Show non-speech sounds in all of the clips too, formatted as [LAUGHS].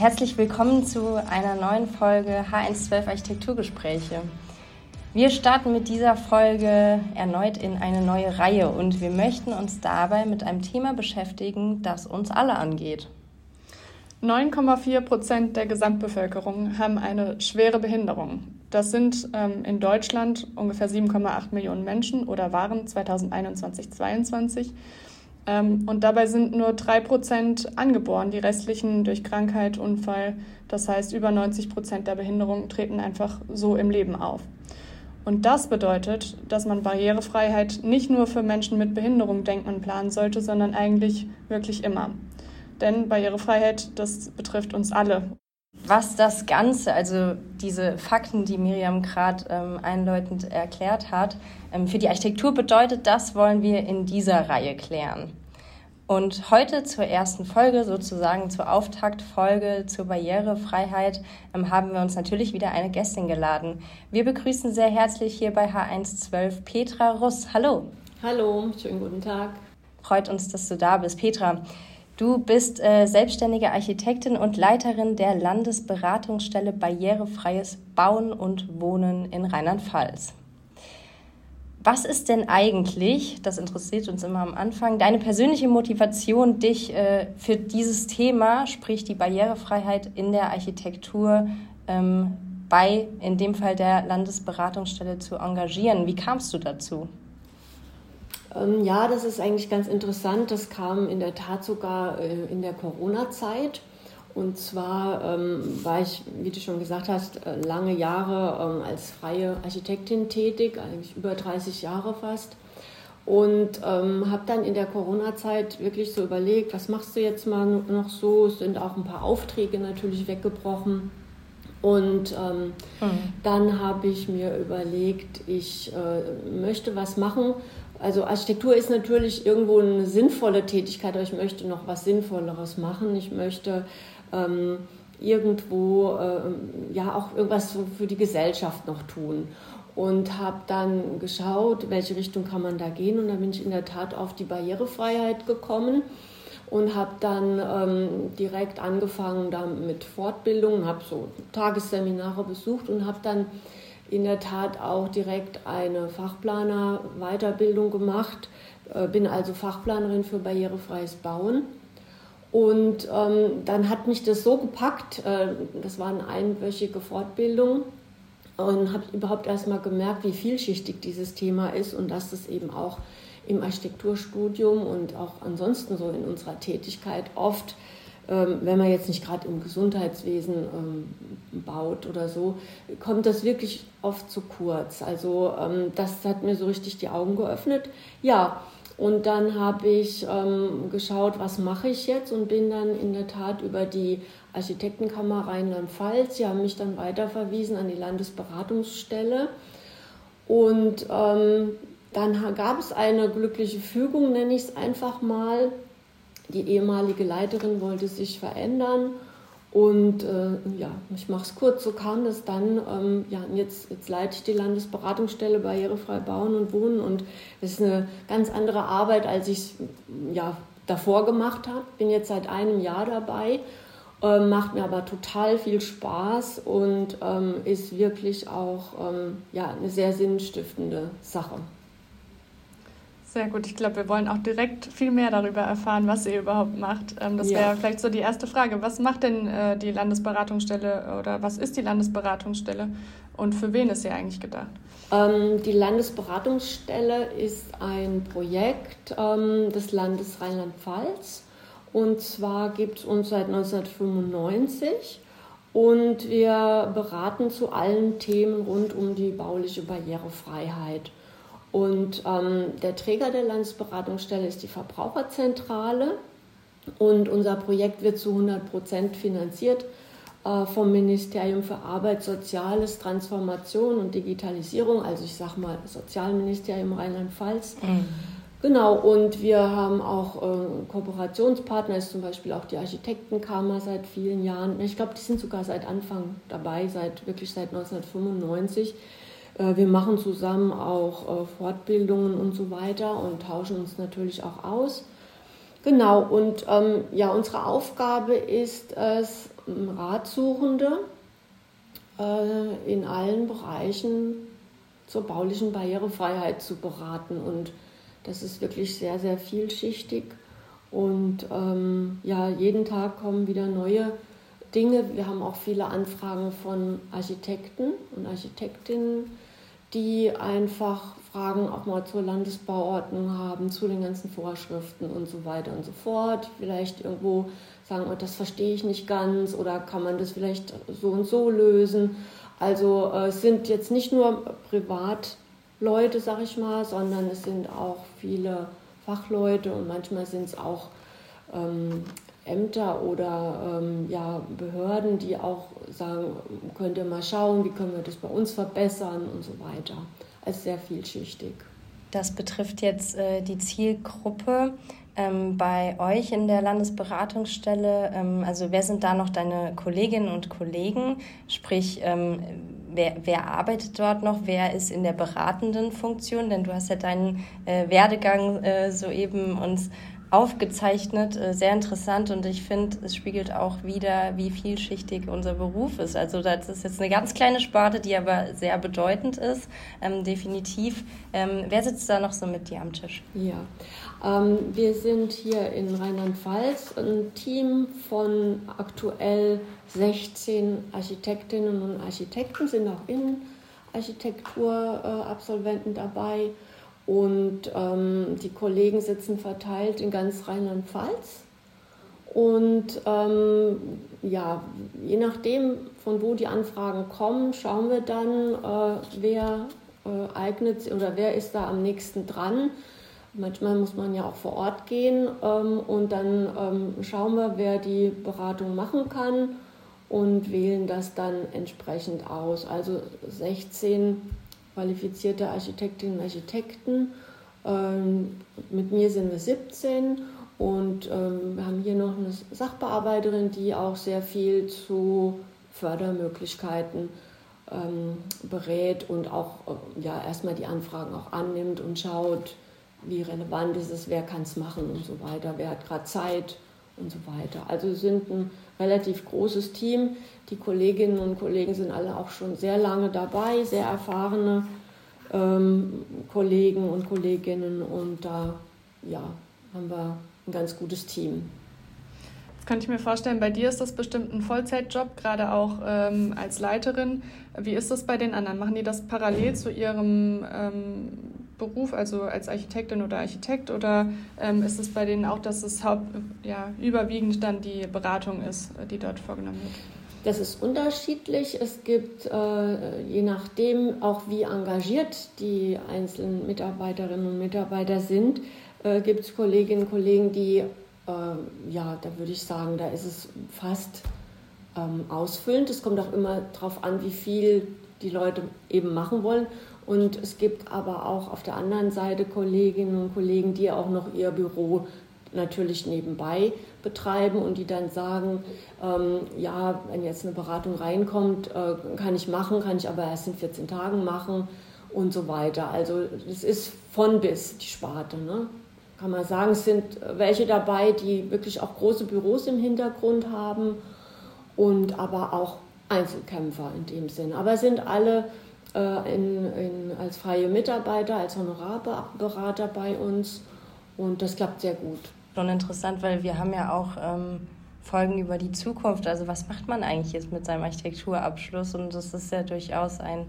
Herzlich willkommen zu einer neuen Folge H112 Architekturgespräche. Wir starten mit dieser Folge erneut in eine neue Reihe und wir möchten uns dabei mit einem Thema beschäftigen, das uns alle angeht. 9,4 Prozent der Gesamtbevölkerung haben eine schwere Behinderung. Das sind ähm, in Deutschland ungefähr 7,8 Millionen Menschen oder waren 2021, 2022 ähm, und dabei sind nur drei Prozent angeboren, die restlichen durch Krankheit, Unfall. Das heißt, über 90 Prozent der Behinderungen treten einfach so im Leben auf. Und das bedeutet, dass man Barrierefreiheit nicht nur für Menschen mit Behinderung denken und planen sollte, sondern eigentlich wirklich immer. Denn Barrierefreiheit, das betrifft uns alle. Was das Ganze, also diese Fakten, die Miriam gerade ähm, einläutend erklärt hat, ähm, für die Architektur bedeutet, das wollen wir in dieser Reihe klären. Und heute zur ersten Folge, sozusagen zur Auftaktfolge zur Barrierefreiheit, ähm, haben wir uns natürlich wieder eine Gästin geladen. Wir begrüßen sehr herzlich hier bei H112 Petra Russ. Hallo. Hallo, schönen guten Tag. Freut uns, dass du da bist. Petra, du bist äh, selbstständige Architektin und Leiterin der Landesberatungsstelle Barrierefreies Bauen und Wohnen in Rheinland-Pfalz. Was ist denn eigentlich, das interessiert uns immer am Anfang, deine persönliche Motivation, dich äh, für dieses Thema, sprich die Barrierefreiheit in der Architektur, ähm, bei, in dem Fall der Landesberatungsstelle, zu engagieren? Wie kamst du dazu? Ähm, ja, das ist eigentlich ganz interessant. Das kam in der Tat sogar äh, in der Corona-Zeit. Und zwar ähm, war ich, wie du schon gesagt hast, äh, lange Jahre ähm, als freie Architektin tätig, eigentlich über 30 Jahre fast. Und ähm, habe dann in der Corona-Zeit wirklich so überlegt, was machst du jetzt mal noch so? Es sind auch ein paar Aufträge natürlich weggebrochen. Und mhm. dann habe ich mir überlegt, ich äh, möchte was machen. Also Architektur ist natürlich irgendwo eine sinnvolle Tätigkeit, aber ich möchte noch was Sinnvolleres machen. Ich möchte ähm, irgendwo äh, ja auch irgendwas für die Gesellschaft noch tun. Und habe dann geschaut, welche Richtung kann man da gehen. Und dann bin ich in der Tat auf die Barrierefreiheit gekommen und habe dann ähm, direkt angefangen da mit Fortbildungen, habe so Tagesseminare besucht und habe dann in der Tat auch direkt eine Fachplaner-Weiterbildung gemacht, äh, bin also Fachplanerin für barrierefreies Bauen. Und ähm, dann hat mich das so gepackt, äh, das war eine einwöchige Fortbildung, und habe überhaupt erst mal gemerkt, wie vielschichtig dieses Thema ist und dass es eben auch im Architekturstudium und auch ansonsten so in unserer Tätigkeit oft, wenn man jetzt nicht gerade im Gesundheitswesen ähm, baut oder so, kommt das wirklich oft zu kurz. Also ähm, das hat mir so richtig die Augen geöffnet. Ja, und dann habe ich ähm, geschaut, was mache ich jetzt und bin dann in der Tat über die Architektenkammer Rheinland-Pfalz, sie haben mich dann weiterverwiesen an die Landesberatungsstelle. Und ähm, dann gab es eine glückliche Fügung, nenne ich es einfach mal. Die ehemalige Leiterin wollte sich verändern und äh, ja, ich mache es kurz, so kam das dann. Ähm, ja, jetzt, jetzt leite ich die Landesberatungsstelle Barrierefrei Bauen und Wohnen und es ist eine ganz andere Arbeit, als ich es ja, davor gemacht habe. Bin jetzt seit einem Jahr dabei, äh, macht mir aber total viel Spaß und ähm, ist wirklich auch ähm, ja, eine sehr sinnstiftende Sache. Sehr gut. Ich glaube, wir wollen auch direkt viel mehr darüber erfahren, was ihr überhaupt macht. Ähm, das wäre vielleicht so die erste Frage. Was macht denn äh, die Landesberatungsstelle oder was ist die Landesberatungsstelle und für wen ist sie eigentlich gedacht? Ähm, die Landesberatungsstelle ist ein Projekt ähm, des Landes Rheinland-Pfalz. Und zwar gibt es uns seit 1995 und wir beraten zu allen Themen rund um die bauliche Barrierefreiheit. Und ähm, der Träger der Landesberatungsstelle ist die Verbraucherzentrale. Und unser Projekt wird zu 100 Prozent finanziert äh, vom Ministerium für Arbeit, Soziales, Transformation und Digitalisierung, also ich sage mal Sozialministerium Rheinland-Pfalz. Mhm. Genau, und wir haben auch äh, Kooperationspartner, ist zum Beispiel auch die Architektenkammer seit vielen Jahren. Ich glaube, die sind sogar seit Anfang dabei, seit wirklich seit 1995. Äh, wir machen zusammen auch äh, Fortbildungen und so weiter und tauschen uns natürlich auch aus. Genau, und ähm, ja, unsere Aufgabe ist es, Ratsuchende äh, in allen Bereichen zur baulichen Barrierefreiheit zu beraten. Und das ist wirklich sehr, sehr vielschichtig. Und ähm, ja, jeden Tag kommen wieder neue Dinge. Wir haben auch viele Anfragen von Architekten und Architektinnen, die einfach Fragen auch mal zur Landesbauordnung haben, zu den ganzen Vorschriften und so weiter und so fort. Vielleicht irgendwo sagen, oh, das verstehe ich nicht ganz oder kann man das vielleicht so und so lösen. Also äh, es sind jetzt nicht nur Privatleute, sag ich mal, sondern es sind auch viele Fachleute und manchmal sind es auch ähm, Ämter oder ähm, ja, Behörden, die auch sagen, könnt ihr mal schauen, wie können wir das bei uns verbessern und so weiter. Also sehr vielschichtig. Das betrifft jetzt äh, die Zielgruppe ähm, bei euch in der Landesberatungsstelle. Ähm, also wer sind da noch deine Kolleginnen und Kollegen? Sprich, ähm, wer, wer, arbeitet dort noch? Wer ist in der beratenden Funktion? Denn du hast ja deinen äh, Werdegang äh, soeben uns aufgezeichnet, äh, sehr interessant und ich finde, es spiegelt auch wieder, wie vielschichtig unser Beruf ist. Also das ist jetzt eine ganz kleine Sparte, die aber sehr bedeutend ist, ähm, definitiv. Ähm, wer sitzt da noch so mit dir am Tisch? Ja, ähm, wir sind hier in Rheinland-Pfalz ein Team von aktuell 16 Architektinnen und Architekten, sind auch Innenarchitekturabsolventen dabei und ähm, die Kollegen sitzen verteilt in ganz Rheinland-Pfalz. Und ähm, ja, je nachdem, von wo die Anfragen kommen, schauen wir dann, äh, wer äh, eignet oder wer ist da am nächsten dran. Manchmal muss man ja auch vor Ort gehen ähm, und dann ähm, schauen wir, wer die Beratung machen kann und wählen das dann entsprechend aus. Also 16 qualifizierte Architektinnen und Architekten. Ähm, mit mir sind wir 17 und ähm, wir haben hier noch eine Sachbearbeiterin, die auch sehr viel zu Fördermöglichkeiten ähm, berät und auch äh, ja, erstmal die Anfragen auch annimmt und schaut, wie relevant ist es, wer kann es machen und so weiter, wer hat gerade Zeit und so weiter. Also wir sind ein relativ großes Team. Die Kolleginnen und Kollegen sind alle auch schon sehr lange dabei, sehr erfahrene ähm, Kollegen und Kolleginnen und da ja, haben wir ein ganz gutes Team. Jetzt könnte ich mir vorstellen, bei dir ist das bestimmt ein Vollzeitjob, gerade auch ähm, als Leiterin. Wie ist das bei den anderen? Machen die das parallel zu ihrem ähm, Beruf, also als Architektin oder Architekt, oder ähm, ist es bei denen auch, dass es haupt, ja, überwiegend dann die Beratung ist, die dort vorgenommen wird? Das ist unterschiedlich. Es gibt, äh, je nachdem, auch wie engagiert die einzelnen Mitarbeiterinnen und Mitarbeiter sind, äh, gibt es Kolleginnen und Kollegen, die, äh, ja, da würde ich sagen, da ist es fast ähm, ausfüllend. Es kommt auch immer darauf an, wie viel die Leute eben machen wollen. Und es gibt aber auch auf der anderen Seite Kolleginnen und Kollegen, die auch noch ihr Büro natürlich nebenbei betreiben und die dann sagen, ähm, ja, wenn jetzt eine Beratung reinkommt, äh, kann ich machen, kann ich aber erst in 14 Tagen machen und so weiter. Also es ist von bis die Sparte. Ne? Kann man sagen, es sind welche dabei, die wirklich auch große Büros im Hintergrund haben und aber auch Einzelkämpfer in dem Sinn. Aber es sind alle äh, in, in, als freie Mitarbeiter, als Honorarberater bei uns und das klappt sehr gut. Schon interessant, weil wir haben ja auch ähm, Folgen über die Zukunft. Also was macht man eigentlich jetzt mit seinem Architekturabschluss? Und das ist ja durchaus ein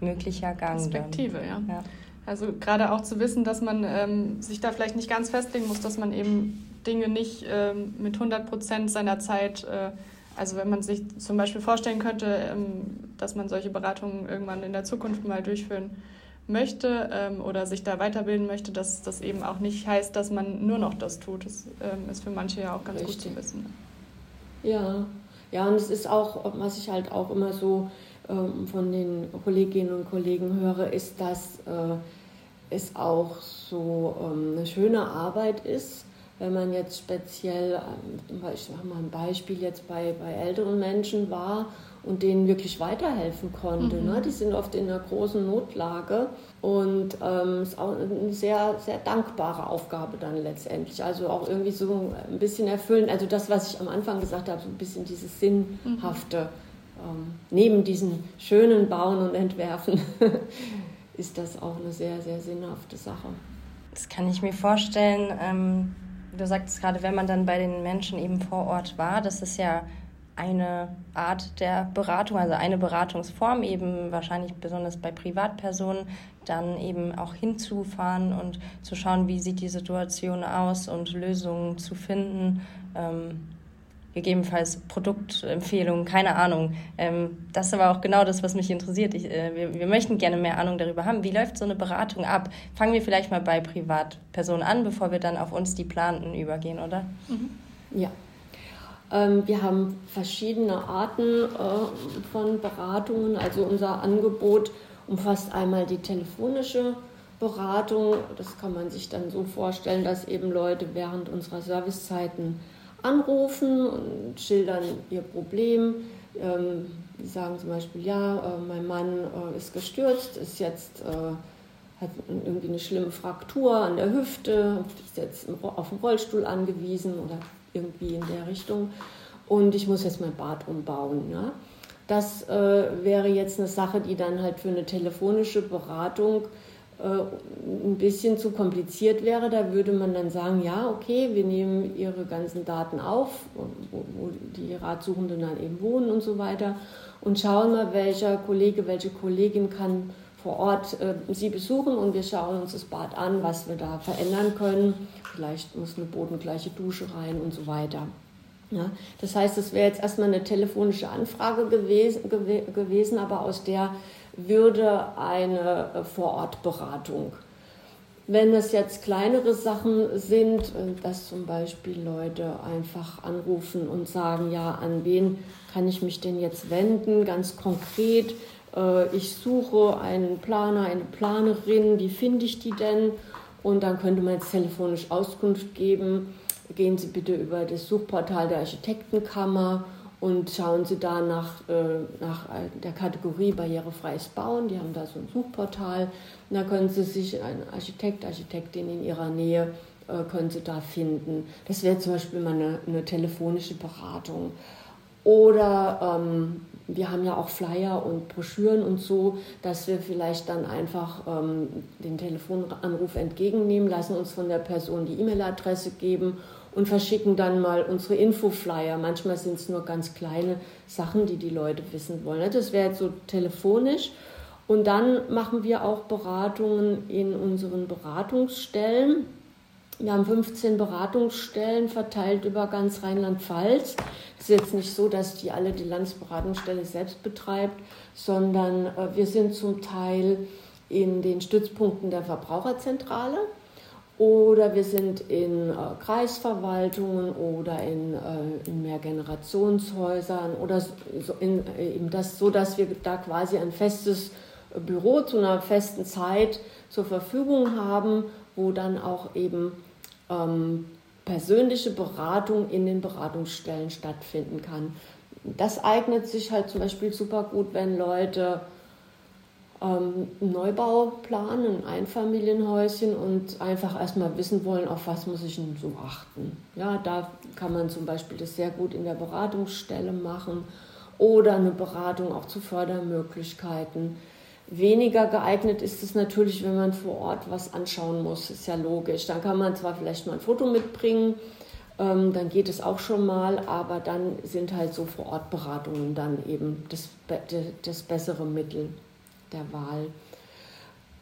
möglicher Gang. Perspektive, ja. ja. Also gerade auch zu wissen, dass man ähm, sich da vielleicht nicht ganz festlegen muss, dass man eben Dinge nicht ähm, mit 100 Prozent seiner Zeit äh, also wenn man sich zum Beispiel vorstellen könnte, ähm, dass man solche Beratungen irgendwann in der Zukunft mal durchführen möchte ähm, oder sich da weiterbilden möchte, dass das eben auch nicht heißt, dass man nur noch das tut. Das ähm, ist für manche ja auch ganz Richtig. gut zu wissen. Ja, ja, und es ist auch, was ich halt auch immer so von den Kolleginnen und Kollegen höre, ist, dass äh, es auch so eine schöne Arbeit ist, wenn man jetzt speziell, ähm, ich mache mal ein Beispiel, jetzt bei, bei älteren Menschen war und denen wirklich weiterhelfen konnte. Mhm. Ne? Die sind oft in einer großen Notlage und ähm, ist auch eine sehr, sehr dankbare Aufgabe dann letztendlich. Also auch irgendwie so ein bisschen erfüllen. Also das, was ich am Anfang gesagt habe, so ein bisschen dieses Sinnhafte. Mhm. Ähm, neben diesen schönen Bauen und Entwerfen [LAUGHS] ist das auch eine sehr, sehr sinnhafte Sache. Das kann ich mir vorstellen. Ähm, du sagtest gerade, wenn man dann bei den Menschen eben vor Ort war, das ist ja eine Art der Beratung, also eine Beratungsform, eben wahrscheinlich besonders bei Privatpersonen, dann eben auch hinzufahren und zu schauen, wie sieht die Situation aus und Lösungen zu finden. Ähm, gegebenenfalls Produktempfehlungen, keine Ahnung. Ähm, das ist aber auch genau das, was mich interessiert. Ich, äh, wir, wir, möchten gerne mehr Ahnung darüber haben. Wie läuft so eine Beratung ab? Fangen wir vielleicht mal bei Privatpersonen an, bevor wir dann auf uns die Planten übergehen, oder? Mhm. Ja. Ähm, wir haben verschiedene Arten äh, von Beratungen. Also unser Angebot umfasst einmal die telefonische Beratung. Das kann man sich dann so vorstellen, dass eben Leute während unserer Servicezeiten anrufen und schildern ihr Problem. Ähm, die sagen zum Beispiel, ja, äh, mein Mann äh, ist gestürzt, ist jetzt, äh, hat irgendwie eine schlimme Fraktur an der Hüfte, ist jetzt auf den Rollstuhl angewiesen oder irgendwie in der Richtung und ich muss jetzt mein Bad umbauen. Ja? Das äh, wäre jetzt eine Sache, die dann halt für eine telefonische Beratung ein bisschen zu kompliziert wäre, da würde man dann sagen, ja, okay, wir nehmen Ihre ganzen Daten auf, wo, wo die Ratsuchenden dann eben wohnen und so weiter und schauen mal, welcher Kollege, welche Kollegin kann vor Ort äh, Sie besuchen und wir schauen uns das Bad an, was wir da verändern können. Vielleicht muss eine bodengleiche Dusche rein und so weiter. Ja, das heißt, es wäre jetzt erstmal eine telefonische Anfrage gewesen, gew gewesen aber aus der würde eine äh, Vorortberatung. Wenn es jetzt kleinere Sachen sind, äh, dass zum Beispiel Leute einfach anrufen und sagen, ja, an wen kann ich mich denn jetzt wenden, ganz konkret, äh, ich suche einen Planer, eine Planerin, wie finde ich die denn? Und dann könnte man jetzt telefonisch Auskunft geben, gehen Sie bitte über das Suchportal der Architektenkammer und schauen Sie da nach, äh, nach der Kategorie barrierefreies Bauen. Die haben da so ein Suchportal. Und da können Sie sich einen Architekt, Architektin in Ihrer Nähe äh, können Sie da finden. Das wäre zum Beispiel mal eine, eine telefonische Beratung. Oder ähm, wir haben ja auch Flyer und Broschüren und so, dass wir vielleicht dann einfach ähm, den Telefonanruf entgegennehmen, lassen uns von der Person die E-Mail-Adresse geben und verschicken dann mal unsere Infoflyer. Manchmal sind es nur ganz kleine Sachen, die die Leute wissen wollen. Das wäre jetzt so telefonisch. Und dann machen wir auch Beratungen in unseren Beratungsstellen. Wir haben 15 Beratungsstellen verteilt über ganz Rheinland-Pfalz. Es ist jetzt nicht so, dass die alle die Landesberatungsstelle selbst betreibt, sondern äh, wir sind zum Teil in den Stützpunkten der Verbraucherzentrale. Oder wir sind in äh, Kreisverwaltungen oder in, äh, in Mehrgenerationshäusern oder so, in, äh, eben das, so, dass wir da quasi ein festes Büro zu einer festen Zeit zur Verfügung haben, wo dann auch eben ähm, persönliche Beratung in den Beratungsstellen stattfinden kann. Das eignet sich halt zum Beispiel super gut, wenn Leute ähm, Neubau planen, ein Einfamilienhäuschen und einfach erstmal wissen wollen, auf was muss ich denn so achten. Ja, da kann man zum Beispiel das sehr gut in der Beratungsstelle machen oder eine Beratung auch zu Fördermöglichkeiten. Weniger geeignet ist es natürlich, wenn man vor Ort was anschauen muss, ist ja logisch. Dann kann man zwar vielleicht mal ein Foto mitbringen, ähm, dann geht es auch schon mal, aber dann sind halt so Vor-Ort-Beratungen dann eben das, das bessere Mittel der Wahl.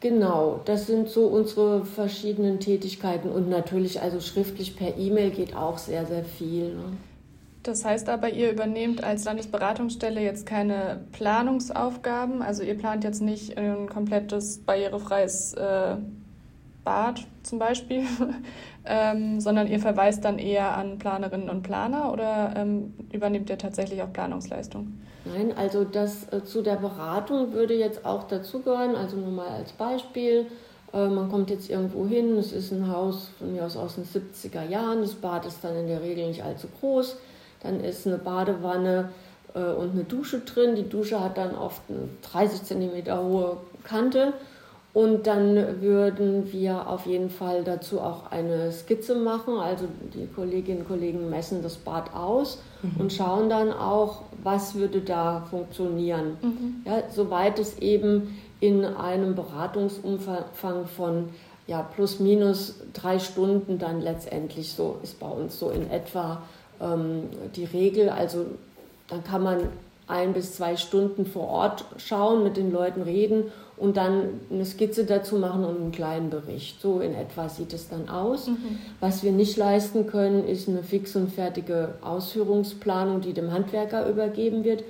Genau, das sind so unsere verschiedenen Tätigkeiten und natürlich also schriftlich per E-Mail geht auch sehr, sehr viel. Ne? Das heißt aber, ihr übernehmt als Landesberatungsstelle jetzt keine Planungsaufgaben, also ihr plant jetzt nicht ein komplettes barrierefreies äh, Bad zum Beispiel, [LAUGHS] ähm, sondern ihr verweist dann eher an Planerinnen und Planer oder ähm, übernehmt ihr tatsächlich auch Planungsleistung? Nein, also das äh, zu der Beratung würde jetzt auch dazugehören, also nur mal als Beispiel. Äh, man kommt jetzt irgendwo hin, es ist ein Haus von mir aus aus den 70er Jahren, das Bad ist dann in der Regel nicht allzu groß, dann ist eine Badewanne äh, und eine Dusche drin. Die Dusche hat dann oft eine 30 cm hohe Kante. Und dann würden wir auf jeden Fall dazu auch eine Skizze machen. Also die Kolleginnen und Kollegen messen das Bad aus mhm. und schauen dann auch, was würde da funktionieren. Mhm. Ja, soweit es eben in einem Beratungsumfang von ja, plus minus drei Stunden dann letztendlich so ist bei uns so in etwa ähm, die Regel. Also dann kann man ein bis zwei Stunden vor Ort schauen, mit den Leuten reden und dann eine Skizze dazu machen und einen kleinen Bericht. So in etwa sieht es dann aus. Mhm. Was wir nicht leisten können, ist eine fix und fertige Ausführungsplanung, die dem Handwerker übergeben wird.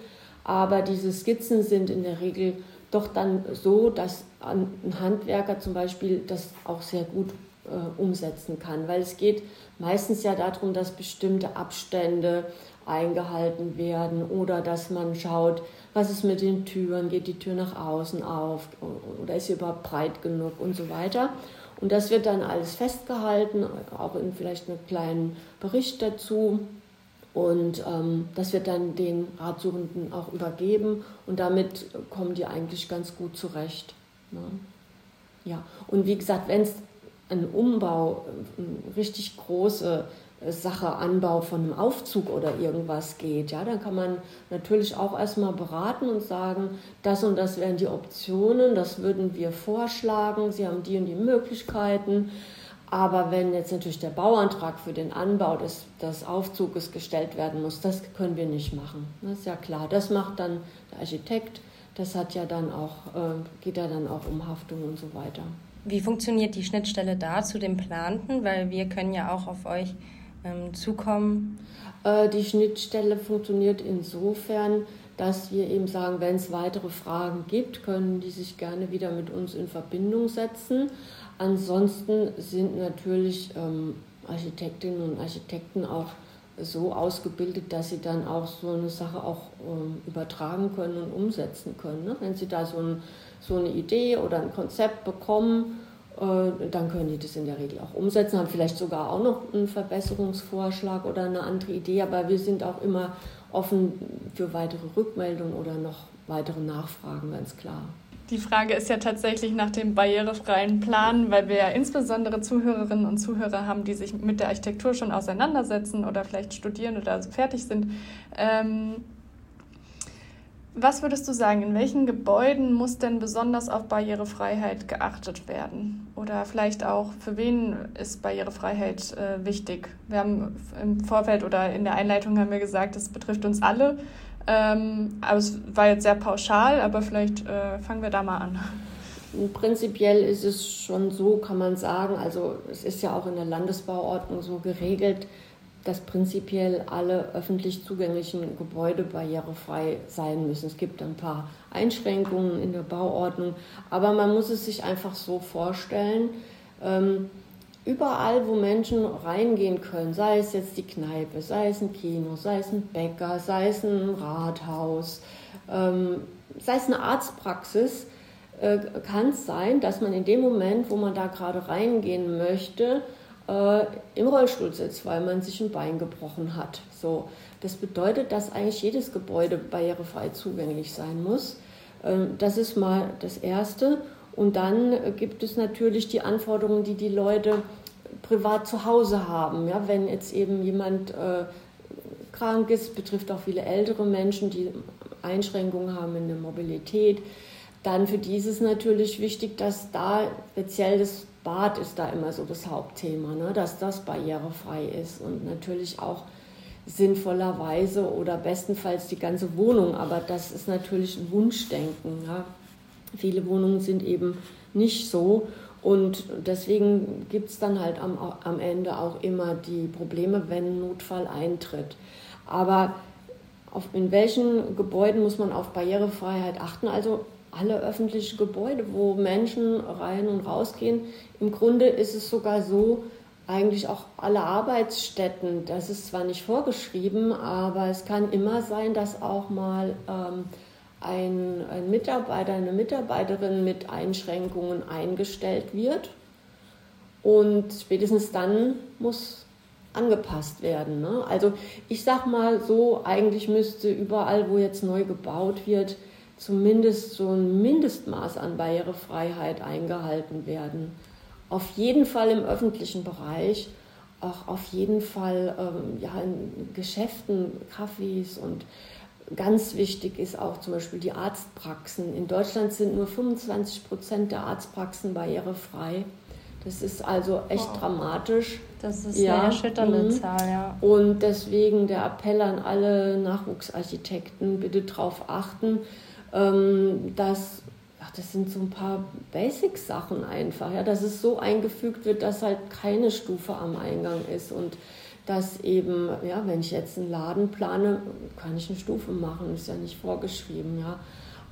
Aber diese Skizzen sind in der Regel doch dann so, dass ein Handwerker zum Beispiel das auch sehr gut äh, umsetzen kann, weil es geht meistens ja darum, dass bestimmte Abstände eingehalten werden oder dass man schaut, was ist mit den Türen, geht die Tür nach außen auf oder ist sie überhaupt breit genug und so weiter. Und das wird dann alles festgehalten, auch in vielleicht einem kleinen Bericht dazu. Und ähm, das wird dann den Ratsuchenden auch übergeben und damit kommen die eigentlich ganz gut zurecht. Ne? Ja, und wie gesagt, wenn es ein Umbau, eine richtig große Sache Anbau von einem Aufzug oder irgendwas geht, ja, dann kann man natürlich auch erstmal beraten und sagen, das und das wären die Optionen, das würden wir vorschlagen, Sie haben die und die Möglichkeiten. Aber wenn jetzt natürlich der Bauantrag für den Anbau des, des Aufzuges gestellt werden muss, das können wir nicht machen. Das ist ja klar. Das macht dann der Architekt. Das hat ja dann auch, äh, geht ja dann auch um Haftung und so weiter. Wie funktioniert die Schnittstelle da zu dem Planten? Weil wir können ja auch auf euch ähm, zukommen? Äh, die Schnittstelle funktioniert insofern, dass wir eben sagen, wenn es weitere Fragen gibt, können die sich gerne wieder mit uns in Verbindung setzen. Ansonsten sind natürlich ähm, Architektinnen und Architekten auch so ausgebildet, dass sie dann auch so eine Sache auch ähm, übertragen können und umsetzen können. Ne? Wenn sie da so, ein, so eine Idee oder ein Konzept bekommen äh, dann können die das in der Regel auch umsetzen, haben vielleicht sogar auch noch einen Verbesserungsvorschlag oder eine andere Idee, aber wir sind auch immer offen für weitere Rückmeldungen oder noch weitere Nachfragen, ganz klar. Die Frage ist ja tatsächlich nach dem barrierefreien Plan, weil wir ja insbesondere Zuhörerinnen und Zuhörer haben, die sich mit der Architektur schon auseinandersetzen oder vielleicht studieren oder fertig sind. Ähm, was würdest du sagen, in welchen Gebäuden muss denn besonders auf Barrierefreiheit geachtet werden? Oder vielleicht auch, für wen ist Barrierefreiheit äh, wichtig? Wir haben im Vorfeld oder in der Einleitung haben wir gesagt, es betrifft uns alle. Ähm, aber es war jetzt sehr pauschal, aber vielleicht äh, fangen wir da mal an. Prinzipiell ist es schon so, kann man sagen, also es ist ja auch in der Landesbauordnung so geregelt, dass prinzipiell alle öffentlich zugänglichen Gebäude barrierefrei sein müssen. Es gibt ein paar Einschränkungen in der Bauordnung, aber man muss es sich einfach so vorstellen, ähm, überall, wo Menschen reingehen können, sei es jetzt die Kneipe, sei es ein Kino, sei es ein Bäcker, sei es ein Rathaus, ähm, sei es eine Arztpraxis, äh, kann es sein, dass man in dem Moment, wo man da gerade reingehen möchte, äh, im Rollstuhl sitzt, weil man sich ein Bein gebrochen hat. So, das bedeutet, dass eigentlich jedes Gebäude barrierefrei zugänglich sein muss. Ähm, das ist mal das Erste. Und dann gibt es natürlich die Anforderungen, die die Leute privat zu Hause haben. Ja, wenn jetzt eben jemand äh, krank ist, betrifft auch viele ältere Menschen, die Einschränkungen haben in der Mobilität, dann für die ist es natürlich wichtig, dass da speziell das Bad ist da immer so das Hauptthema, ne? dass das barrierefrei ist und natürlich auch sinnvollerweise oder bestenfalls die ganze Wohnung, aber das ist natürlich ein Wunschdenken. Ja? Viele Wohnungen sind eben nicht so und deswegen gibt es dann halt am, am Ende auch immer die Probleme, wenn Notfall eintritt. Aber auf, in welchen Gebäuden muss man auf Barrierefreiheit achten? Also alle öffentlichen Gebäude, wo Menschen rein und rausgehen. Im Grunde ist es sogar so, eigentlich auch alle Arbeitsstätten, das ist zwar nicht vorgeschrieben, aber es kann immer sein, dass auch mal ähm, ein, ein Mitarbeiter, eine Mitarbeiterin mit Einschränkungen eingestellt wird. Und spätestens dann muss angepasst werden. Ne? Also ich sag mal so, eigentlich müsste überall, wo jetzt neu gebaut wird, zumindest so ein Mindestmaß an Barrierefreiheit eingehalten werden. Auf jeden Fall im öffentlichen Bereich, auch auf jeden Fall ähm, ja, in Geschäften, Cafés und ganz wichtig ist auch zum Beispiel die Arztpraxen. In Deutschland sind nur 25 Prozent der Arztpraxen barrierefrei. Das ist also echt wow. dramatisch. Das ist ja. eine erschütternde mhm. Zahl, ja. Und deswegen der Appell an alle Nachwuchsarchitekten, bitte darauf achten, ähm, dass ach, das sind so ein paar Basic-Sachen einfach, ja, dass es so eingefügt wird, dass halt keine Stufe am Eingang ist und dass eben, ja, wenn ich jetzt einen Laden plane, kann ich eine Stufe machen, ist ja nicht vorgeschrieben, ja.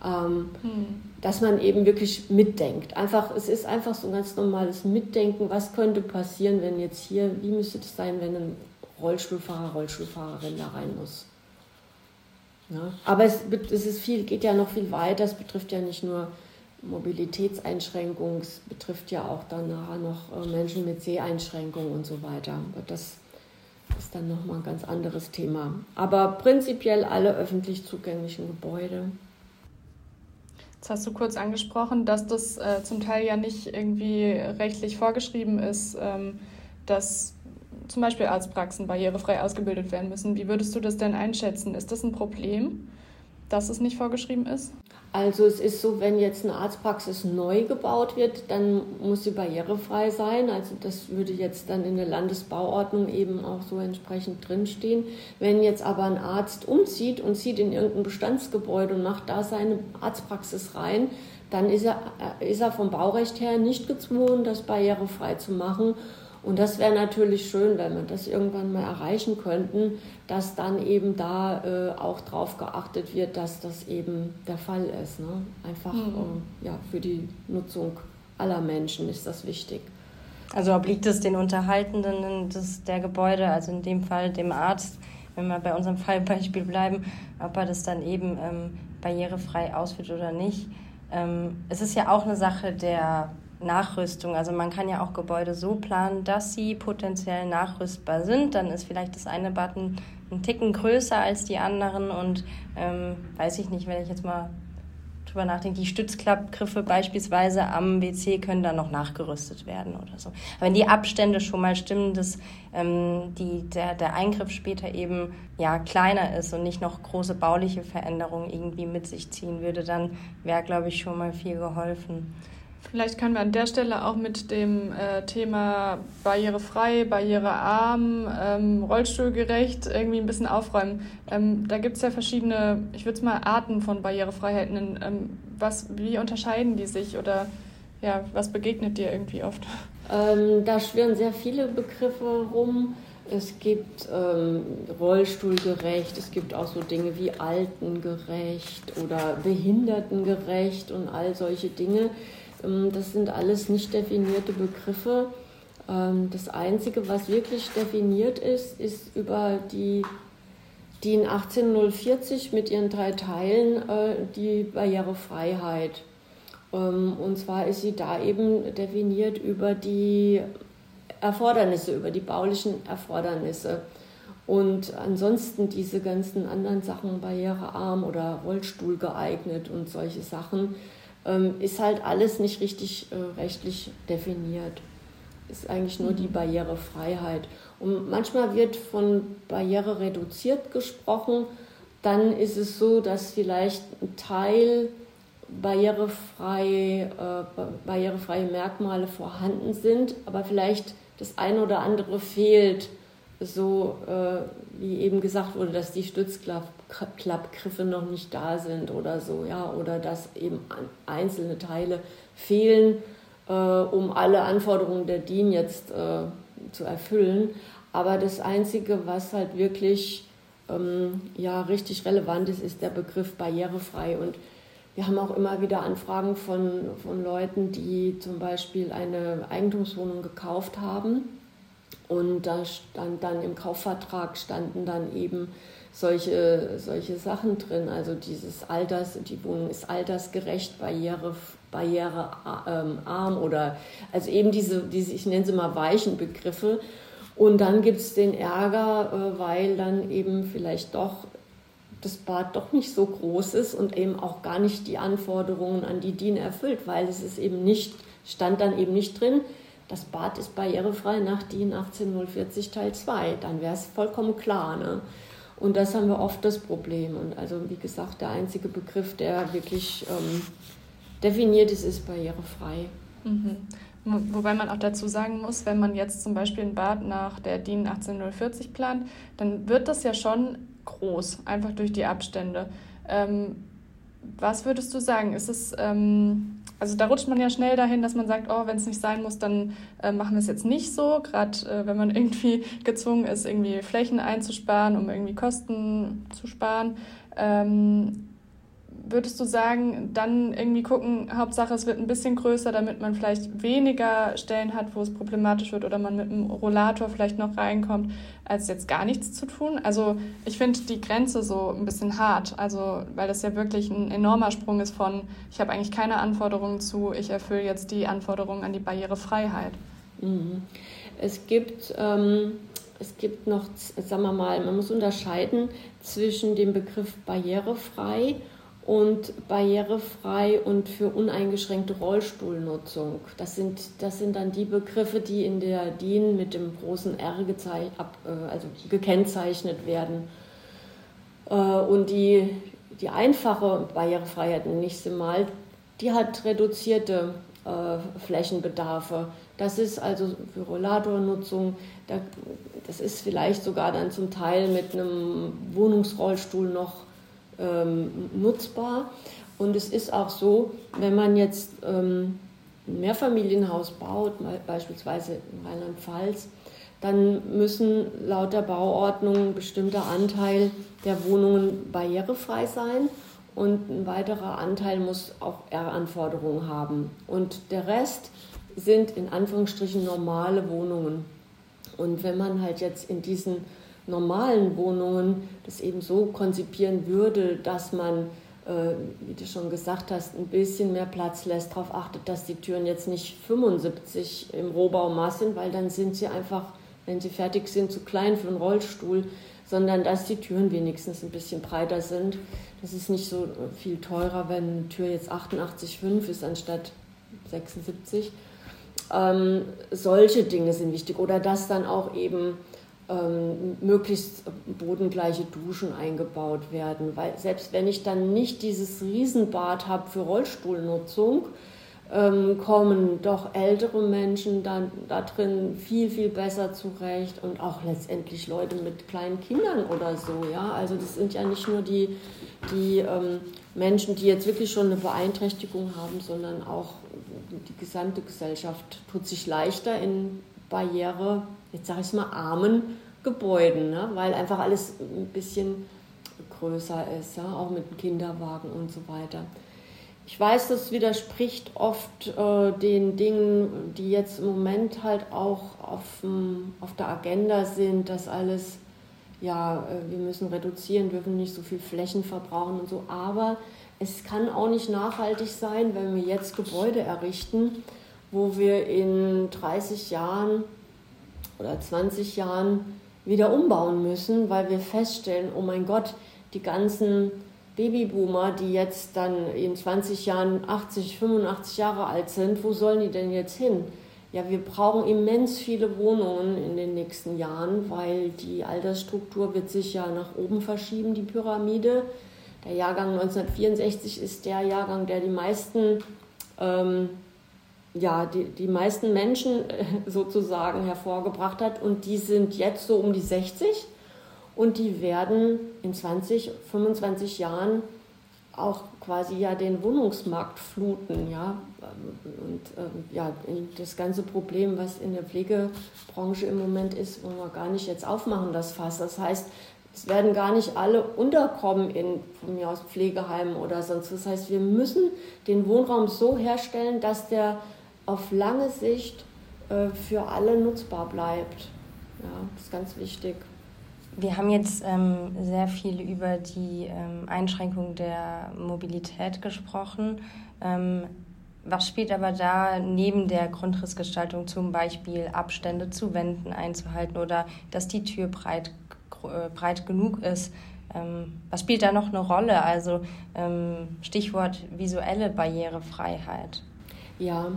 Ähm, hm. Dass man eben wirklich mitdenkt. Einfach, es ist einfach so ein ganz normales Mitdenken. Was könnte passieren, wenn jetzt hier, wie müsste es sein, wenn ein Rollstuhlfahrer, Rollstuhlfahrerin da rein muss? Ja. Aber es, es ist viel, geht ja noch viel weiter. Es betrifft ja nicht nur Mobilitätseinschränkungen, es betrifft ja auch dann nachher noch äh, Menschen mit Seheinschränkungen und so weiter. Das ist dann nochmal ein ganz anderes Thema. Aber prinzipiell alle öffentlich zugänglichen Gebäude. Jetzt hast du kurz angesprochen, dass das äh, zum Teil ja nicht irgendwie rechtlich vorgeschrieben ist, ähm, dass zum Beispiel Arztpraxen barrierefrei ausgebildet werden müssen. Wie würdest du das denn einschätzen? Ist das ein Problem, dass es nicht vorgeschrieben ist? Also es ist so, wenn jetzt eine Arztpraxis neu gebaut wird, dann muss sie barrierefrei sein. Also das würde jetzt dann in der Landesbauordnung eben auch so entsprechend drinstehen. Wenn jetzt aber ein Arzt umzieht und zieht in irgendein Bestandsgebäude und macht da seine Arztpraxis rein, dann ist er, äh, ist er vom Baurecht her nicht gezwungen, das barrierefrei zu machen. Und das wäre natürlich schön, wenn wir das irgendwann mal erreichen könnten, dass dann eben da äh, auch darauf geachtet wird, dass das eben der Fall ist. Ne? Einfach mhm. äh, ja, für die Nutzung aller Menschen ist das wichtig. Also obliegt es den Unterhaltenden des, der Gebäude, also in dem Fall dem Arzt, wenn wir bei unserem [LAUGHS] Fallbeispiel bleiben, ob er das dann eben ähm, barrierefrei ausführt oder nicht. Ähm, es ist ja auch eine Sache der Nachrüstung. Also man kann ja auch Gebäude so planen, dass sie potenziell nachrüstbar sind. Dann ist vielleicht das eine Button ein Ticken größer als die anderen und ähm, weiß ich nicht, wenn ich jetzt mal drüber nachdenke, die Stützklappgriffe beispielsweise am WC können dann noch nachgerüstet werden oder so. Aber wenn die Abstände schon mal stimmen, dass ähm, die, der, der Eingriff später eben ja kleiner ist und nicht noch große bauliche Veränderungen irgendwie mit sich ziehen würde, dann wäre, glaube ich, schon mal viel geholfen. Vielleicht können wir an der Stelle auch mit dem äh, Thema barrierefrei, barrierearm, ähm, rollstuhlgerecht irgendwie ein bisschen aufräumen. Ähm, da gibt es ja verschiedene, ich würde es mal Arten von Barrierefreiheiten. Ähm, was, wie unterscheiden die sich oder ja, was begegnet dir irgendwie oft? Ähm, da schwirren sehr viele Begriffe rum. Es gibt ähm, Rollstuhlgerecht, es gibt auch so Dinge wie Altengerecht oder Behindertengerecht und all solche Dinge. Ähm, das sind alles nicht definierte Begriffe. Ähm, das Einzige, was wirklich definiert ist, ist über die DIN 18040 mit ihren drei Teilen äh, die Barrierefreiheit. Ähm, und zwar ist sie da eben definiert über die Erfordernisse, über die baulichen Erfordernisse. Und ansonsten diese ganzen anderen Sachen, barrierearm oder Rollstuhl geeignet und solche Sachen, ähm, ist halt alles nicht richtig äh, rechtlich definiert. Ist eigentlich nur die mhm. Barrierefreiheit. Und manchmal wird von Barriere reduziert gesprochen. Dann ist es so, dass vielleicht ein Teil barrierefrei, äh, barrierefreie Merkmale vorhanden sind, aber vielleicht das eine oder andere fehlt so, äh, wie eben gesagt wurde, dass die Stützklappgriffe noch nicht da sind oder so, ja, oder dass eben einzelne Teile fehlen, äh, um alle Anforderungen der DIN jetzt äh, zu erfüllen. Aber das Einzige, was halt wirklich ähm, ja, richtig relevant ist, ist der Begriff barrierefrei. Und wir haben auch immer wieder Anfragen von, von Leuten, die zum Beispiel eine Eigentumswohnung gekauft haben und da stand dann im Kaufvertrag standen dann eben solche, solche Sachen drin. Also dieses Alters, die Wohnung ist altersgerecht, barriere, barrierearm oder also eben diese, diese, ich nenne sie mal weichen Begriffe. Und dann gibt es den Ärger, äh, weil dann eben vielleicht doch das Bad doch nicht so groß ist und eben auch gar nicht die Anforderungen an die DIN erfüllt, weil es ist eben nicht, stand dann eben nicht drin, das Bad ist barrierefrei nach DIN 18040 Teil 2. Dann wäre es vollkommen klar. Ne? Und das haben wir oft das Problem. Und also wie gesagt, der einzige Begriff, der wirklich ähm, definiert ist, ist barrierefrei. Mhm. Wobei man auch dazu sagen muss, wenn man jetzt zum Beispiel ein Bad nach der DIN 18040 plant, dann wird das ja schon groß, einfach durch die Abstände. Ähm, was würdest du sagen? Ist es, ähm, also da rutscht man ja schnell dahin, dass man sagt, oh, wenn es nicht sein muss, dann äh, machen wir es jetzt nicht so. Gerade äh, wenn man [LAUGHS] irgendwie gezwungen ist, irgendwie Flächen einzusparen, um irgendwie Kosten zu sparen. Ähm, würdest du sagen, dann irgendwie gucken, Hauptsache es wird ein bisschen größer, damit man vielleicht weniger Stellen hat, wo es problematisch wird oder man mit einem Rollator vielleicht noch reinkommt, als jetzt gar nichts zu tun? Also ich finde die Grenze so ein bisschen hart, also weil das ja wirklich ein enormer Sprung ist von, ich habe eigentlich keine Anforderungen zu, ich erfülle jetzt die Anforderungen an die Barrierefreiheit. Mhm. Es gibt... Ähm es gibt noch, sagen wir mal, man muss unterscheiden zwischen dem Begriff barrierefrei und barrierefrei und für uneingeschränkte Rollstuhlnutzung. Das sind, das sind dann die Begriffe, die in der DIN mit dem großen R ab, äh, also gekennzeichnet werden. Äh, und die, die einfache Barrierefreiheit, nächste Mal, die hat reduzierte äh, Flächenbedarfe. Das ist also für Rollatornutzung, das ist vielleicht sogar dann zum Teil mit einem Wohnungsrollstuhl noch ähm, nutzbar. Und es ist auch so, wenn man jetzt ähm, ein Mehrfamilienhaus baut, beispielsweise in Rheinland-Pfalz, dann müssen laut der Bauordnung ein bestimmter Anteil der Wohnungen barrierefrei sein und ein weiterer Anteil muss auch R-Anforderungen haben. Und der Rest sind in Anführungsstrichen normale Wohnungen. Und wenn man halt jetzt in diesen normalen Wohnungen das eben so konzipieren würde, dass man, äh, wie du schon gesagt hast, ein bisschen mehr Platz lässt, darauf achtet, dass die Türen jetzt nicht 75 im Rohbaumaß sind, weil dann sind sie einfach, wenn sie fertig sind, zu klein für einen Rollstuhl, sondern dass die Türen wenigstens ein bisschen breiter sind. Das ist nicht so viel teurer, wenn eine Tür jetzt 88,5 ist anstatt 76. Ähm, solche Dinge sind wichtig. Oder dass dann auch eben ähm, möglichst bodengleiche Duschen eingebaut werden. Weil selbst wenn ich dann nicht dieses Riesenbad habe für Rollstuhlnutzung, ähm, kommen doch ältere Menschen dann da drin viel, viel besser zurecht und auch letztendlich Leute mit kleinen Kindern oder so. Ja? Also das sind ja nicht nur die, die ähm, Menschen, die jetzt wirklich schon eine Beeinträchtigung haben, sondern auch die gesamte Gesellschaft tut sich leichter in Barriere, jetzt sage ich es mal, armen Gebäuden, ne? weil einfach alles ein bisschen größer ist, ja? auch mit Kinderwagen und so weiter. Ich weiß, das widerspricht oft äh, den Dingen, die jetzt im Moment halt auch auf, auf der Agenda sind, dass alles, ja, äh, wir müssen reduzieren, dürfen nicht so viel Flächen verbrauchen und so. Aber es kann auch nicht nachhaltig sein, wenn wir jetzt Gebäude errichten, wo wir in 30 Jahren oder 20 Jahren wieder umbauen müssen, weil wir feststellen, oh mein Gott, die ganzen Babyboomer, die jetzt dann in 20 Jahren 80, 85 Jahre alt sind, wo sollen die denn jetzt hin? Ja, wir brauchen immens viele Wohnungen in den nächsten Jahren, weil die Altersstruktur wird sich ja nach oben verschieben, die Pyramide. Der Jahrgang 1964 ist der Jahrgang, der die meisten ähm, ja, die, die meisten Menschen äh, sozusagen hervorgebracht hat. Und die sind jetzt so um die 60 und die werden in 20, 25 Jahren auch quasi ja den Wohnungsmarkt fluten, ja. Und äh, ja, das ganze Problem, was in der Pflegebranche im Moment ist, wollen wir gar nicht jetzt aufmachen, das Fass. Das heißt, es werden gar nicht alle unterkommen in von mir aus Pflegeheimen oder sonst. Das heißt, wir müssen den Wohnraum so herstellen, dass der auf lange Sicht äh, für alle nutzbar bleibt. Ja, das ist ganz wichtig. Wir haben jetzt ähm, sehr viel über die ähm, Einschränkung der Mobilität gesprochen. Ähm, Was spielt aber da neben der Grundrissgestaltung zum Beispiel Abstände zu Wänden einzuhalten oder dass die Tür breit, äh, breit genug ist? Ähm, was spielt da noch eine Rolle? Also ähm, Stichwort visuelle Barrierefreiheit. Ja,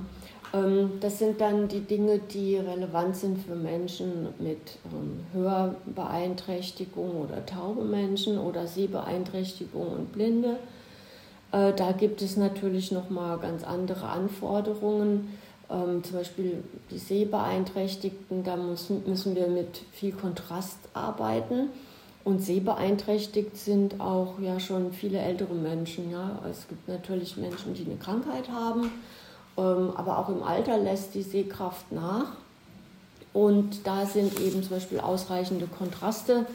das sind dann die Dinge, die relevant sind für Menschen mit ähm, Hörbeeinträchtigung oder taube Menschen oder Sehbeeinträchtigung und Blinde. Äh, da gibt es natürlich noch mal ganz andere Anforderungen. Ähm, zum Beispiel die Sehbeeinträchtigten, da müssen wir mit viel Kontrast arbeiten. Und sehbeeinträchtigt sind auch ja schon viele ältere Menschen. Ja. Es gibt natürlich Menschen, die eine Krankheit haben ähm, aber auch im Alter lässt die Sehkraft nach. Und da sind eben zum Beispiel ausreichende Kontraste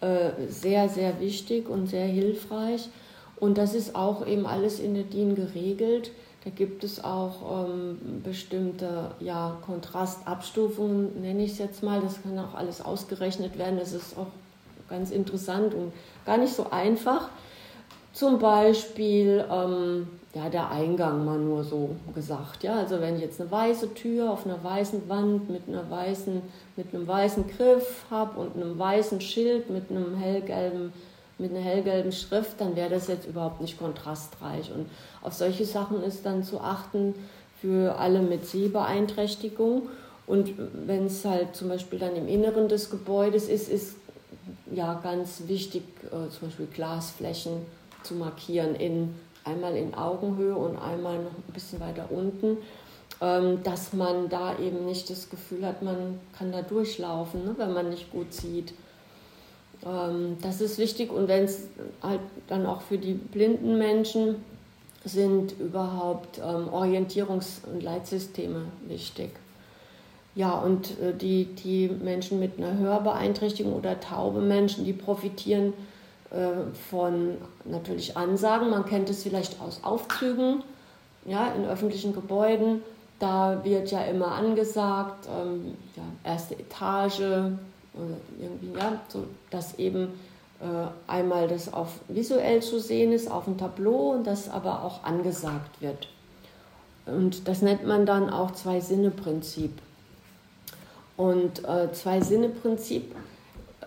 äh, sehr, sehr wichtig und sehr hilfreich. Und das ist auch eben alles in der DIN geregelt. Da gibt es auch ähm, bestimmte ja, Kontrastabstufungen, nenne ich es jetzt mal. Das kann auch alles ausgerechnet werden. Das ist auch ganz interessant und gar nicht so einfach. Zum Beispiel ähm, ja, der Eingang mal nur so gesagt. Ja? Also wenn ich jetzt eine weiße Tür auf einer weißen Wand mit, einer weißen, mit einem weißen Griff habe und einem weißen Schild mit, einem hellgelben, mit einer hellgelben Schrift, dann wäre das jetzt überhaupt nicht kontrastreich. Und auf solche Sachen ist dann zu achten für alle mit Sehbeeinträchtigung. Und wenn es halt zum Beispiel dann im Inneren des Gebäudes ist, ist ja ganz wichtig, äh, zum Beispiel Glasflächen zu markieren in einmal in Augenhöhe und einmal noch ein bisschen weiter unten, ähm, dass man da eben nicht das Gefühl hat, man kann da durchlaufen, ne, wenn man nicht gut sieht. Ähm, das ist wichtig und wenn es halt dann auch für die blinden Menschen sind überhaupt ähm, Orientierungs- und Leitsysteme wichtig. Ja, und äh, die, die Menschen mit einer Hörbeeinträchtigung oder taube Menschen, die profitieren von natürlich Ansagen. Man kennt es vielleicht aus Aufzügen ja, in öffentlichen Gebäuden. Da wird ja immer angesagt, ähm, ja, erste Etage oder irgendwie, ja, so, dass eben äh, einmal das auf visuell zu sehen ist, auf dem Tableau und das aber auch angesagt wird. Und das nennt man dann auch Zwei-Sinne-Prinzip. Und äh, Zwei-Sinne-Prinzip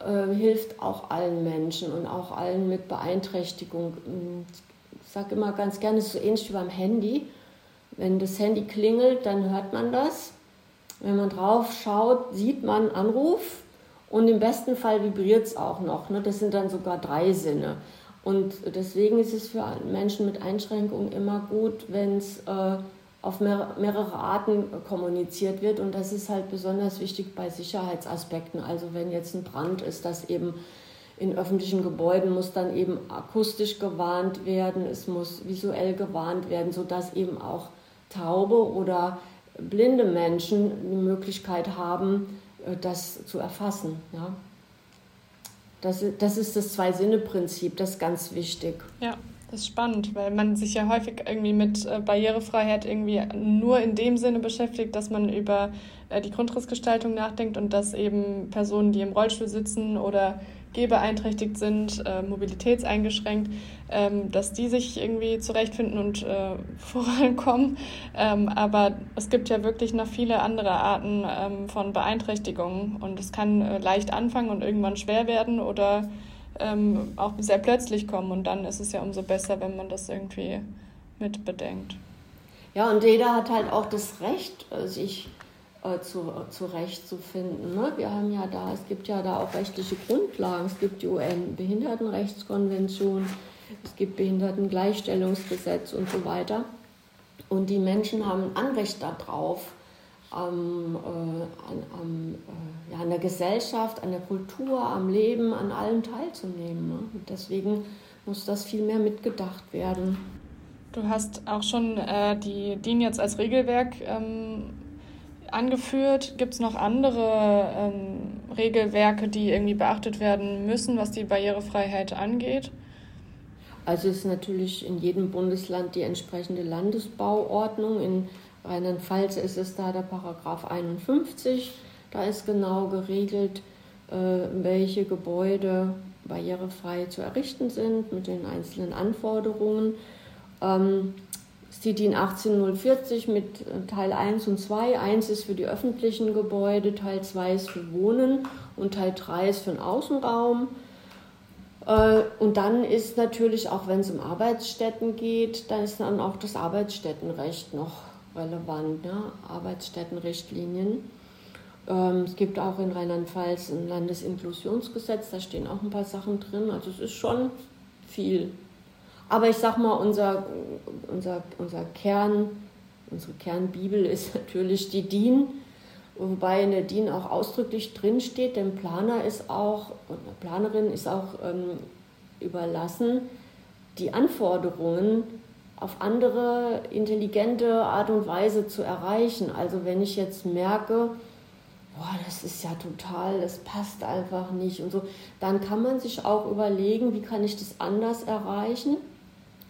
äh, hilft auch allen Menschen und auch allen mit Beeinträchtigung. Ich sage immer ganz gerne, es ist so ähnlich wie beim Handy. Wenn das Handy klingelt, dann hört man das. Wenn man drauf schaut, sieht man Anruf und im besten Fall vibriert es auch noch. Ne? Das sind dann sogar drei Sinne. Und deswegen ist es für Menschen mit Einschränkungen immer gut, wenn es äh, auf mehrere Arten kommuniziert wird. Und das ist halt besonders wichtig bei Sicherheitsaspekten. Also wenn jetzt ein Brand ist, dass eben in öffentlichen Gebäuden muss dann eben akustisch gewarnt werden, es muss visuell gewarnt werden, sodass eben auch taube oder blinde Menschen die Möglichkeit haben, äh, das zu erfassen. Ja? Das, das ist das Zwei-Sinne-Prinzip, das ist ganz wichtig. Ja. Das ist spannend, weil man sich ja häufig irgendwie mit äh, Barrierefreiheit irgendwie nur in dem Sinne beschäftigt, dass man über äh, die Grundrissgestaltung nachdenkt und dass eben Personen, die im Rollstuhl sitzen oder gehbeeinträchtigt sind, äh, mobilitätseingeschränkt, ähm, dass die sich irgendwie zurechtfinden und [LAUGHS] vorankommen. Ähm, aber es gibt ja wirklich noch viele andere Arten ähm, von Beeinträchtigungen und es kann leicht anfangen und irgendwann schwer werden oder ähm, auch sehr plötzlich kommen. Und dann ist es ja umso besser, wenn man das irgendwie mit bedenkt. Ja, und jeder hat halt auch das Recht, äh, sich äh, zu, zurechtzufinden. Ne? Wir haben ja da, es gibt ja da auch rechtliche Grundlagen. Es gibt die UN-Behindertenrechtskonvention, es gibt Behindertengleichstellungsgesetz und so weiter. Und die Menschen haben ein Anrecht darauf, am, äh, an, am, äh, ja, an der Gesellschaft, an der Kultur, am Leben, an allem teilzunehmen. Ne? Und deswegen muss das viel mehr mitgedacht werden. Du hast auch schon äh, die DIN jetzt als Regelwerk ähm, angeführt. Gibt es noch andere ähm, Regelwerke, die irgendwie beachtet werden müssen, was die Barrierefreiheit angeht? Also ist natürlich in jedem Bundesland die entsprechende Landesbauordnung. In Rheinland-Pfalz ist es da der Paragraph 51. Da ist genau geregelt, äh, welche Gebäude barrierefrei zu errichten sind mit den einzelnen Anforderungen. Ähm, ist die DIN 18040 mit äh, Teil 1 und 2. 1 ist für die öffentlichen Gebäude, Teil 2 ist für Wohnen und Teil 3 ist für den Außenraum. Äh, und dann ist natürlich, auch wenn es um Arbeitsstätten geht, dann ist dann auch das Arbeitsstättenrecht noch relevant, ne? Arbeitsstättenrichtlinien. Ähm, es gibt auch in Rheinland-Pfalz ein Landesinklusionsgesetz, da stehen auch ein paar Sachen drin. Also es ist schon viel. Aber ich sag mal, unser, unser, unser Kern, unsere Kernbibel [LAUGHS] ist natürlich die DIN, wobei in der DIN auch ausdrücklich drinsteht, dem Planer ist auch, Planerin ist auch ähm, überlassen, die Anforderungen auf andere intelligente Art und Weise zu erreichen. Also wenn ich jetzt merke, boah, das ist ja total, das passt einfach nicht und so, dann kann man sich auch überlegen, wie kann ich das anders erreichen.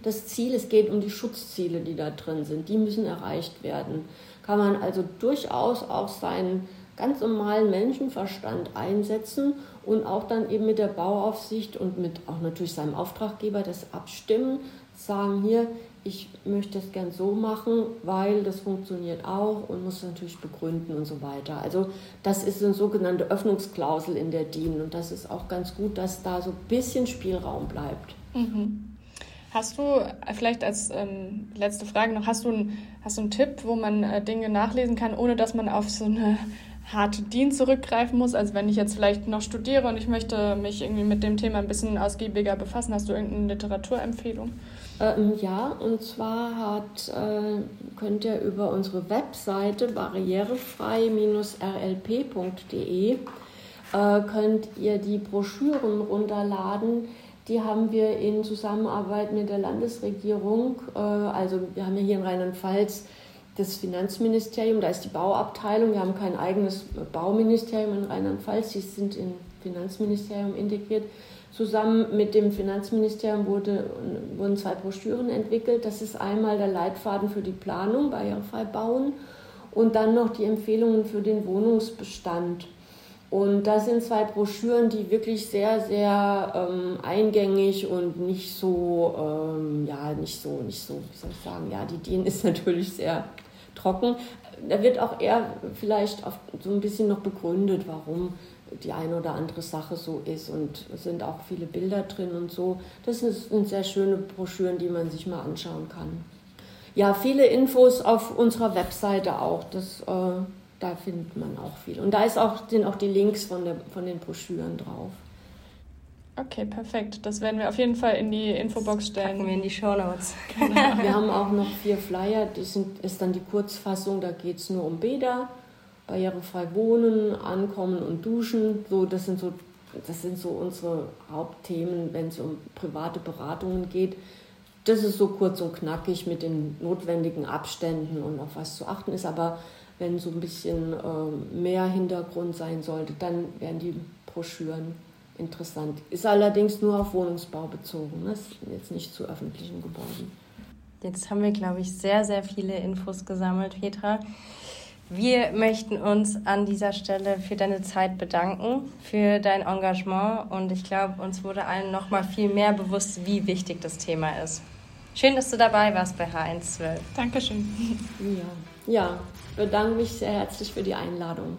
Das Ziel, es geht um die Schutzziele, die da drin sind, die müssen erreicht werden. Kann man also durchaus auch seinen ganz normalen Menschenverstand einsetzen und auch dann eben mit der Bauaufsicht und mit auch natürlich seinem Auftraggeber das abstimmen, sagen hier, ich möchte es gern so machen, weil das funktioniert auch und muss natürlich begründen und so weiter. Also das ist eine sogenannte Öffnungsklausel in der DIN und das ist auch ganz gut, dass da so ein bisschen Spielraum bleibt. Mhm. Hast du vielleicht als ähm, letzte Frage noch, hast du, ein, hast du einen Tipp, wo man äh, Dinge nachlesen kann, ohne dass man auf so eine [LAUGHS] harte DIN zurückgreifen muss? Also wenn ich jetzt vielleicht noch studiere und ich möchte mich irgendwie mit dem Thema ein bisschen ausgiebiger befassen, hast du irgendeine Literaturempfehlung? Ähm, ja, und zwar hat, äh, könnt ihr über unsere Webseite barrierefrei-rlp.de äh, könnt ihr die Broschüren runterladen. Die haben wir in Zusammenarbeit mit der Landesregierung, äh, also wir haben ja hier in Rheinland-Pfalz das Finanzministerium, da ist die Bauabteilung, wir haben kein eigenes Bauministerium in Rheinland-Pfalz, die sind im Finanzministerium integriert. Zusammen mit dem Finanzministerium wurde, wurden zwei Broschüren entwickelt. Das ist einmal der Leitfaden für die Planung, barrierefrei bauen, und dann noch die Empfehlungen für den Wohnungsbestand. Und das sind zwei Broschüren, die wirklich sehr, sehr ähm, eingängig und nicht so, ähm, ja, nicht so, nicht so, wie soll ich sagen, ja, die DIN ist [LAUGHS] natürlich sehr trocken. Da wird auch eher vielleicht so ein bisschen noch begründet, warum die eine oder andere Sache so ist und es sind auch viele Bilder drin und so. Das sind sehr schöne Broschüren, die man sich mal anschauen kann. Ja, viele Infos auf unserer Webseite auch. Das, äh, da findet man auch viel. Und da ist auch, sind auch die Links von, der, von den Broschüren drauf. Okay, perfekt. Das werden wir auf jeden Fall in die Infobox stellen. Packen wir in die Show Notes. Genau. [LAUGHS] wir haben auch noch vier Flyer. Das sind, ist dann die Kurzfassung. Da geht es nur um Bäder barrierefrei wohnen, ankommen und duschen. So, das sind so, das sind so unsere Hauptthemen, wenn es um private Beratungen geht. Das ist so kurz und knackig mit den notwendigen Abständen und auf was zu achten ist. Aber wenn so ein bisschen äh, mehr Hintergrund sein sollte, dann werden die Broschüren interessant. Ist allerdings nur auf Wohnungsbau bezogen, ne? ist jetzt nicht zu öffentlichen Gebäuden. Jetzt haben wir, glaube ich, sehr, sehr viele Infos gesammelt, Petra. Wir möchten uns an dieser Stelle für deine Zeit bedanken, für dein Engagement und ich glaube, uns wurde allen noch mal viel mehr bewusst, wie wichtig das Thema ist. Schön, dass du dabei warst bei H112. Dankeschön. Ja, ja bedanke mich sehr herzlich für die Einladung.